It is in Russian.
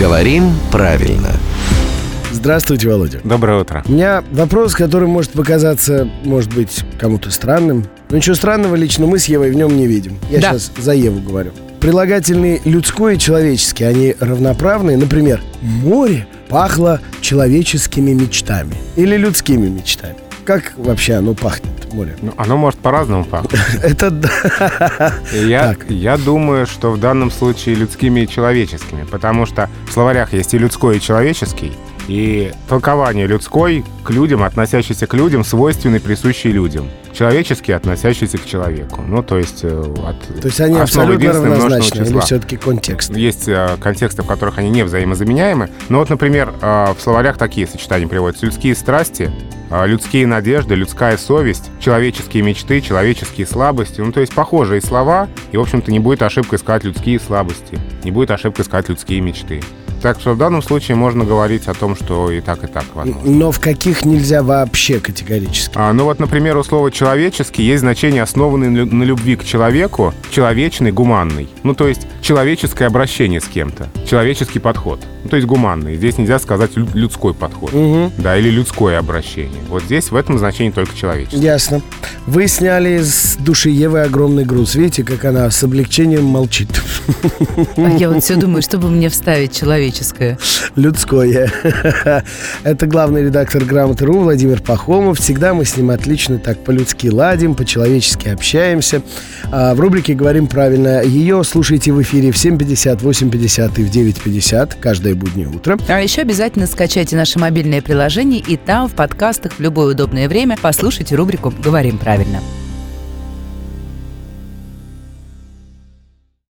Говорим правильно. Здравствуйте, Володя. Доброе утро. У меня вопрос, который может показаться, может быть, кому-то странным. Но ничего странного лично мы с Евой в нем не видим. Я Да. сейчас за Еву говорю. Прилагательные людской и человеческий, они равноправные. Например, море пахло человеческими мечтами или людскими мечтами. Как вообще оно пахнет, море? Ну, оно может по-разному пахнуть. Это да. Я, думаю, что в данном случае людскими и человеческими, потому что в словарях есть и людской, и человеческий, и толкование людской к людям, относящийся к людям, свойственный, присущий людям. Человеческий, относящийся к человеку. Ну, то есть... э, От То есть они абсолютно равнозначны или все-таки контекст? Есть э, контексты, в которых они не взаимозаменяемы. Но вот, например, э, в словарях такие сочетания приводятся. Людские страсти, людские надежды, людская совесть, человеческие мечты, человеческие слабости. Ну, то есть похожие слова, и, в общем-то, не будет ошибкой сказать людские слабости, не будет ошибкой сказать людские мечты. Так что в данном случае можно говорить о том, что и так, и так возможно. Но в каких нельзя вообще категорически? А, ну вот, например, у слова «человеческий» есть значение, основанное на лю- на любви к человеку, человечный, гуманный. Ну, то есть человеческое обращение с кем-то, человеческий подход. Ну, то есть гуманный. Здесь нельзя сказать лю- людской подход. Мгм. Да, или людское обращение. Вот здесь в этом значении только человеческий. Ясно. Вы сняли с души Евы огромный груз. Видите, как она с облегчением молчит. А я вот все думаю, чтобы мне вставить человеческое. Людское. Это главный редактор «Грамоты.ру» Владимир Пахомов. Всегда мы с ним отлично так по-людски ладим, по-человечески общаемся. А в рубрике «Говорим правильно». Ее слушайте в эфире в 7.50, 8.50 и в 9.50 каждое буднее утро. А еще обязательно скачайте наше мобильное приложение и там в подкастах в любое удобное время послушайте рубрику «Говорим правильно».